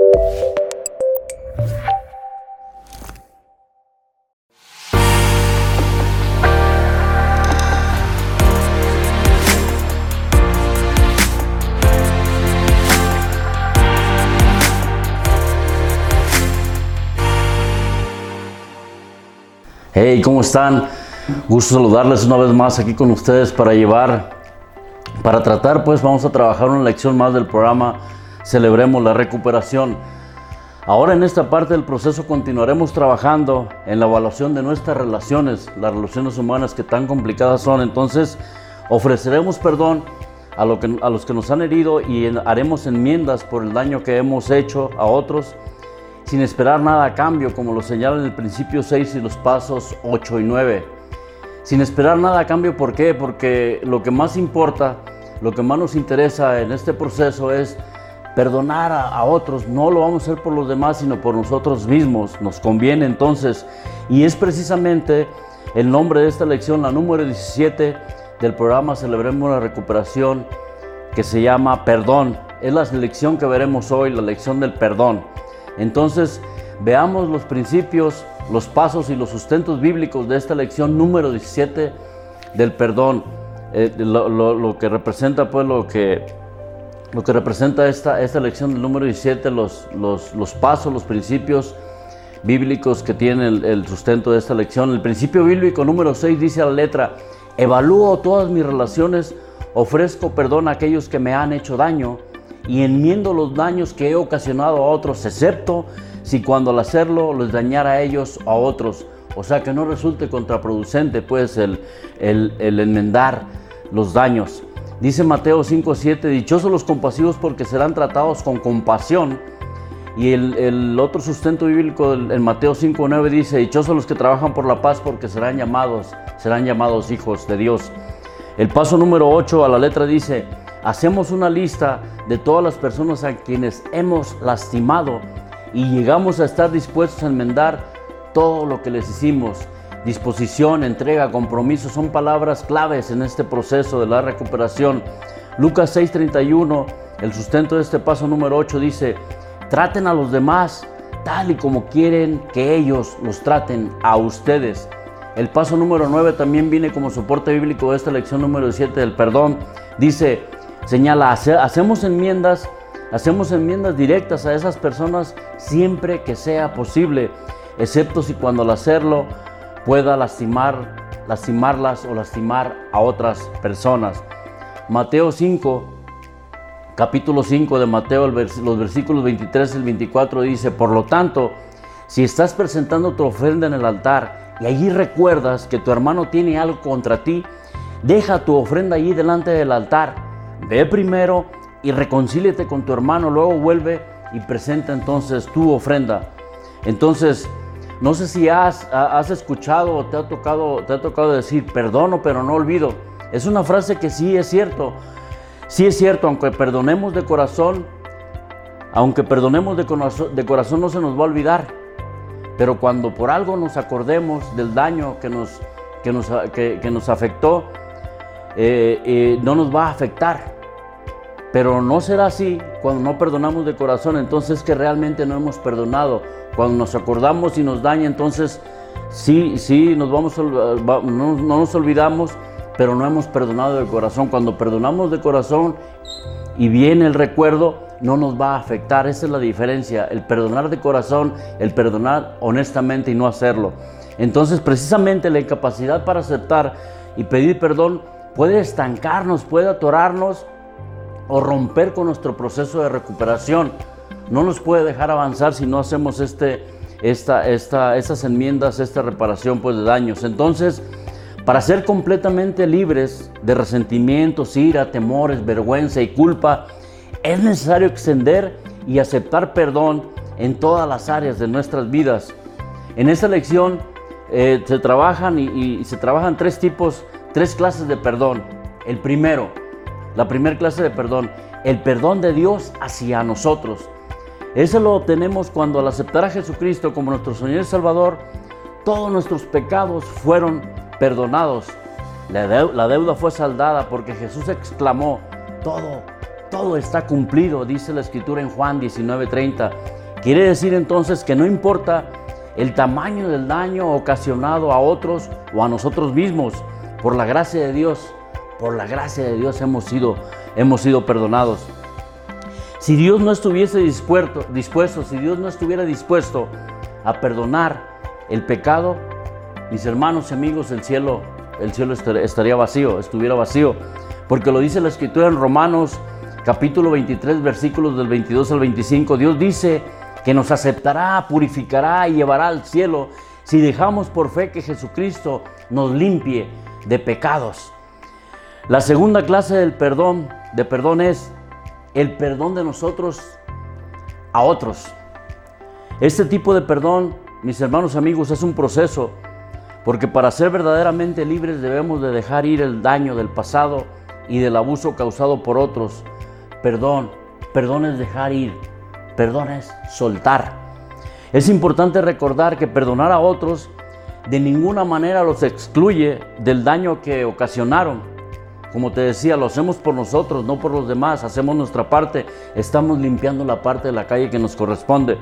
Hey, ¿cómo están? Gusto saludarles una vez más aquí con ustedes para llevar, para tratar, pues vamos a trabajar una lección más del programa Celebremos la Recuperación. Ahora en esta parte del proceso continuaremos trabajando en la evaluación de nuestras relaciones, las relaciones humanas que tan complicadas son. Entonces ofreceremos perdón a, lo que, a los que nos han herido y haremos enmiendas por el daño que hemos hecho a otros sin esperar nada a cambio, como lo señalan el principio 6 y los pasos 8 y 9. Sin esperar nada a cambio, ¿por qué? Porque lo que más importa, lo que más nos interesa en este proceso es perdonar a, otros. No lo vamos a hacer por los demás, sino por nosotros mismos. Nos conviene entonces. Y es precisamente el nombre de esta lección, la número 17 del programa Celebremos la Recuperación, que se llama Perdón. Es la lección que veremos hoy, la lección del perdón. Entonces, veamos los principios, los pasos y los sustentos bíblicos de esta lección número 17 del perdón, eh, lo, que representa pues lo que, lo que representa esta, esta lección del número 17, los, los, pasos, los principios bíblicos que tiene el, el, sustento de esta lección. El principio bíblico número 6 dice a la letra, evalúo todas mis relaciones, ofrezco perdón a aquellos que me han hecho daño y enmiendo los daños que he ocasionado a otros, excepto si cuando al hacerlo les dañara a ellos o a otros. O sea, que no resulte contraproducente pues el, el, enmendar los daños. Dice Mateo 5:7, dichosos los compasivos porque serán tratados con compasión. Y el, el otro sustento bíblico en Mateo 5:9 dice, dichosos los que trabajan por la paz porque serán llamados, serán llamados hijos de Dios. El paso número 8 a la letra dice, hacemos una lista de todas las personas a quienes hemos lastimado y llegamos a estar dispuestos a enmendar todo lo que les hicimos. Disposición, entrega, compromiso son palabras claves en este proceso de la recuperación. Lucas 6:31, el sustento de este paso número 8 dice, traten a los demás tal y como quieren que ellos los traten a ustedes. El paso número 9 también viene como soporte bíblico de esta lección número 7 del perdón. Dice, Señala, hacemos enmiendas, hacemos enmiendas directas a esas personas siempre que sea posible, excepto si cuando al hacerlo pueda lastimar, lastimarlas o lastimar a otras personas. Mateo 5, capítulo 5 de Mateo, los versículos 23 y 24 dice, por lo tanto, si estás presentando tu ofrenda en el altar y allí recuerdas que tu hermano tiene algo contra ti, deja tu ofrenda allí delante del altar Ve primero y reconcíliate con tu hermano, luego vuelve y presenta entonces tu ofrenda. Entonces, no sé si has, escuchado o te ha, tocado, te ha tocado decir, perdono pero no olvido. Es una frase que sí es cierto. Sí es cierto, aunque perdonemos de corazón, aunque perdonemos de corazón, de corazón no se nos va a olvidar. Pero cuando por algo nos acordemos del daño que nos, que nos, que, nos afectó, eh, eh, no nos va a afectar. Pero no será así cuando no perdonamos de corazón, entonces que realmente no hemos perdonado. Cuando nos acordamos y nos daña, entonces sí, sí, nos vamos, no, no nos olvidamos, pero no hemos perdonado de corazón. Cuando perdonamos de corazón y viene el recuerdo, no nos va a afectar. Esa es la diferencia, el perdonar de corazón, el perdonar honestamente y no hacerlo. Entonces, precisamente la incapacidad para aceptar y pedir perdón puede estancarnos, puede atorarnos o romper con nuestro proceso de recuperación. No nos puede dejar avanzar si no hacemos este, esta, esta, estas enmiendas, esta reparación pues, de daños. Entonces, para ser completamente libres de resentimientos, ira, temores, vergüenza y culpa, es necesario extender y aceptar perdón en todas las áreas de nuestras vidas. En esta lección eh, se trabajan y se trabajan tres tipos, tres clases de perdón. El primero, la primera clase de perdón, el perdón de Dios hacia nosotros. Ese lo obtenemos cuando al aceptar a Jesucristo como nuestro Señor y Salvador, todos nuestros pecados fueron perdonados. La, deuda fue saldada porque Jesús exclamó, todo todo está cumplido, dice la escritura en Juan 19:30. Quiere decir entonces que no importa el tamaño del daño ocasionado a otros o a nosotros mismos, por la gracia de Dios, por la gracia de Dios hemos sido, hemos sido perdonados. Si Dios no estuviese dispuesto, dispuesto, si Dios no estuviera dispuesto a perdonar el pecado, mis hermanos y amigos, el cielo, el cielo estaría vacío, estuviera vacío, porque lo dice la escritura en Romanos capítulo 23, versículos del 22 al 25. Dios dice que nos aceptará, purificará y llevará al cielo si dejamos por fe que Jesucristo nos limpie de pecados. La segunda clase del perdón, de perdón es el perdón de nosotros a otros. Este tipo de perdón, mis hermanos amigos, es un proceso, porque para ser verdaderamente libres debemos de dejar ir el daño del pasado y del abuso causado por otros. Perdón, perdón es dejar ir, perdón es soltar. Es importante recordar que perdonar a otros de ninguna manera los excluye del daño que ocasionaron como te decía, lo hacemos por nosotros, no por los demás. Hacemos nuestra parte. Estamos limpiando la parte de la calle que nos corresponde.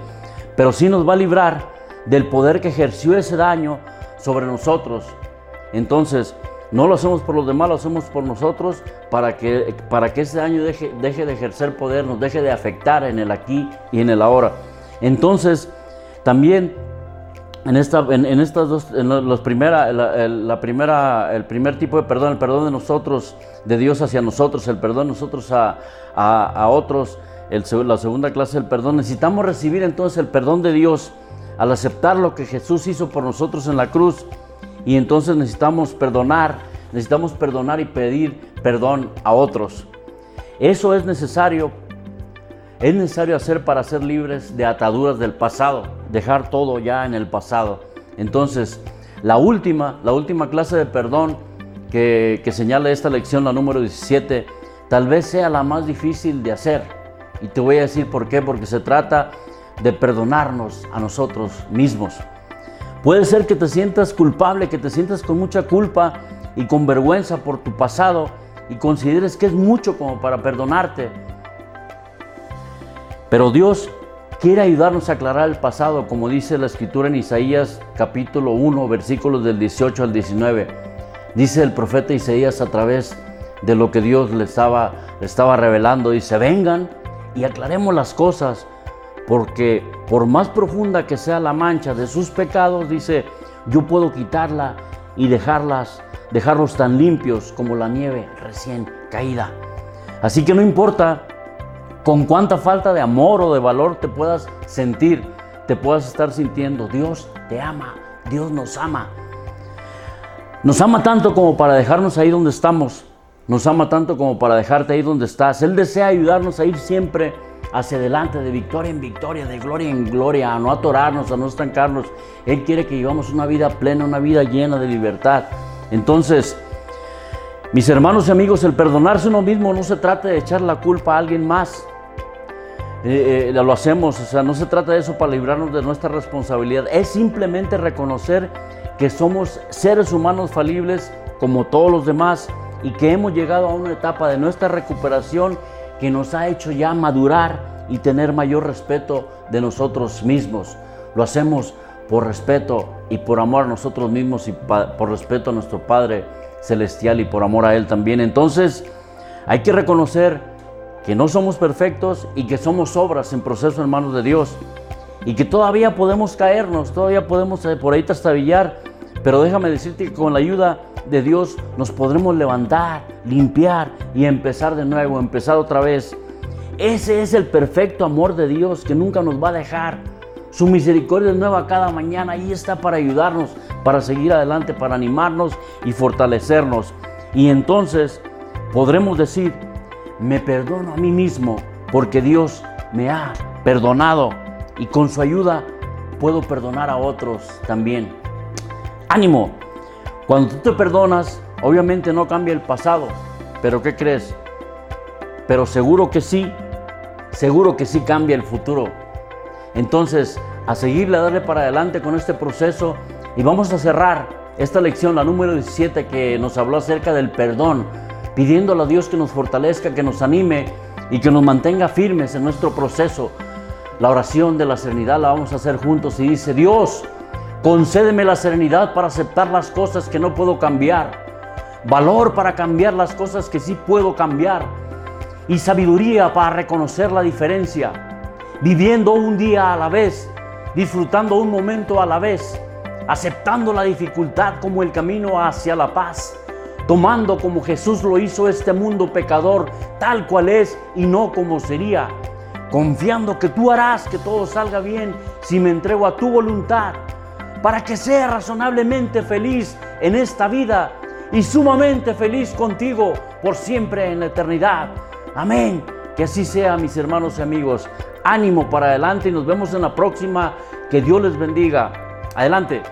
Pero sí nos va a librar del poder que ejerció ese daño sobre nosotros. Entonces, no lo hacemos por los demás, lo hacemos por nosotros para que, para que ese daño deje, deje de ejercer poder, nos deje de afectar en el aquí y en el ahora. Entonces, también en, esta, estas dos, en los primera, la, primera, el primer tipo de perdón, el perdón de nosotros, de Dios hacia nosotros, el perdón de nosotros a, a, otros, el, la segunda clase del perdón, necesitamos recibir entonces el perdón de Dios al aceptar lo que Jesús hizo por nosotros en la cruz y entonces necesitamos perdonar, necesitamos perdonar y pedir perdón a otros. Eso es necesario es necesario hacer para ser libres de ataduras del pasado, dejar todo ya en el pasado. Entonces, la última, la última clase de perdón que, que señala esta lección, la número 17, tal vez sea la más difícil de hacer. Y te voy a decir por qué, porque se trata de perdonarnos a nosotros mismos. Puede ser que te sientas culpable, que te sientas con mucha culpa y con vergüenza por tu pasado y consideres que es mucho como para perdonarte. Pero Dios quiere ayudarnos a aclarar el pasado, como dice la escritura en Isaías capítulo 1, versículos del 18 al 19. Dice el profeta Isaías a través de lo que Dios le estaba, estaba revelando, dice, vengan y aclaremos las cosas, porque por más profunda que sea la mancha de sus pecados, dice, yo puedo quitarla y dejarlas, dejarlos tan limpios como la nieve recién caída. Así que no importa con cuánta falta de amor o de valor te puedas sentir, te puedas estar sintiendo. Dios te ama, Dios nos ama. Nos ama tanto como para dejarnos ahí donde estamos. Nos ama tanto como para dejarte ahí donde estás. Él desea ayudarnos a ir siempre hacia adelante, de victoria en victoria, de gloria en gloria, a no atorarnos, a no estancarnos. Él quiere que vivamos una vida plena, una vida llena de libertad. Entonces, mis hermanos y amigos, el perdonarse uno mismo no se trata de echar la culpa a alguien más. Eh, eh, lo hacemos, o sea, no se trata de eso para librarnos de nuestra responsabilidad, es simplemente reconocer que somos seres humanos falibles como todos los demás y que hemos llegado a una etapa de nuestra recuperación que nos ha hecho ya madurar y tener mayor respeto de nosotros mismos. Lo hacemos por respeto y por amor a nosotros mismos y por respeto a nuestro Padre Celestial y por amor a Él también. Entonces, hay que reconocer que no somos perfectos y que somos obras en proceso en manos de Dios. Y que todavía podemos caernos, todavía podemos eh, por ahí trastabillar. Pero déjame decirte que con la ayuda de Dios nos podremos levantar, limpiar y empezar de nuevo, empezar otra vez. Ese es el perfecto amor de Dios que nunca nos va a dejar. Su misericordia es nueva cada mañana. Ahí está para ayudarnos, para seguir adelante, para animarnos y fortalecernos. Y entonces podremos decir, me perdono a mí mismo porque Dios me ha perdonado y con su ayuda puedo perdonar a otros también. Ánimo, cuando tú te perdonas, obviamente no cambia el pasado, pero ¿qué crees? Pero seguro que sí, seguro que sí cambia el futuro. Entonces, a seguirle, a darle para adelante con este proceso y vamos a cerrar esta lección, la número 17, que nos habló acerca del perdón pidiéndole a Dios que nos fortalezca, que nos anime y que nos mantenga firmes en nuestro proceso. La oración de la serenidad la vamos a hacer juntos y dice, Dios, concédeme la serenidad para aceptar las cosas que no puedo cambiar, valor para cambiar las cosas que sí puedo cambiar y sabiduría para reconocer la diferencia, viviendo un día a la vez, disfrutando un momento a la vez, aceptando la dificultad como el camino hacia la paz tomando como Jesús lo hizo este mundo pecador, tal cual es y no como sería, confiando que tú harás que todo salga bien si me entrego a tu voluntad, para que sea razonablemente feliz en esta vida y sumamente feliz contigo por siempre en la eternidad. Amén. Que así sea, mis hermanos y amigos. Ánimo para adelante y nos vemos en la próxima. Que Dios les bendiga. Adelante.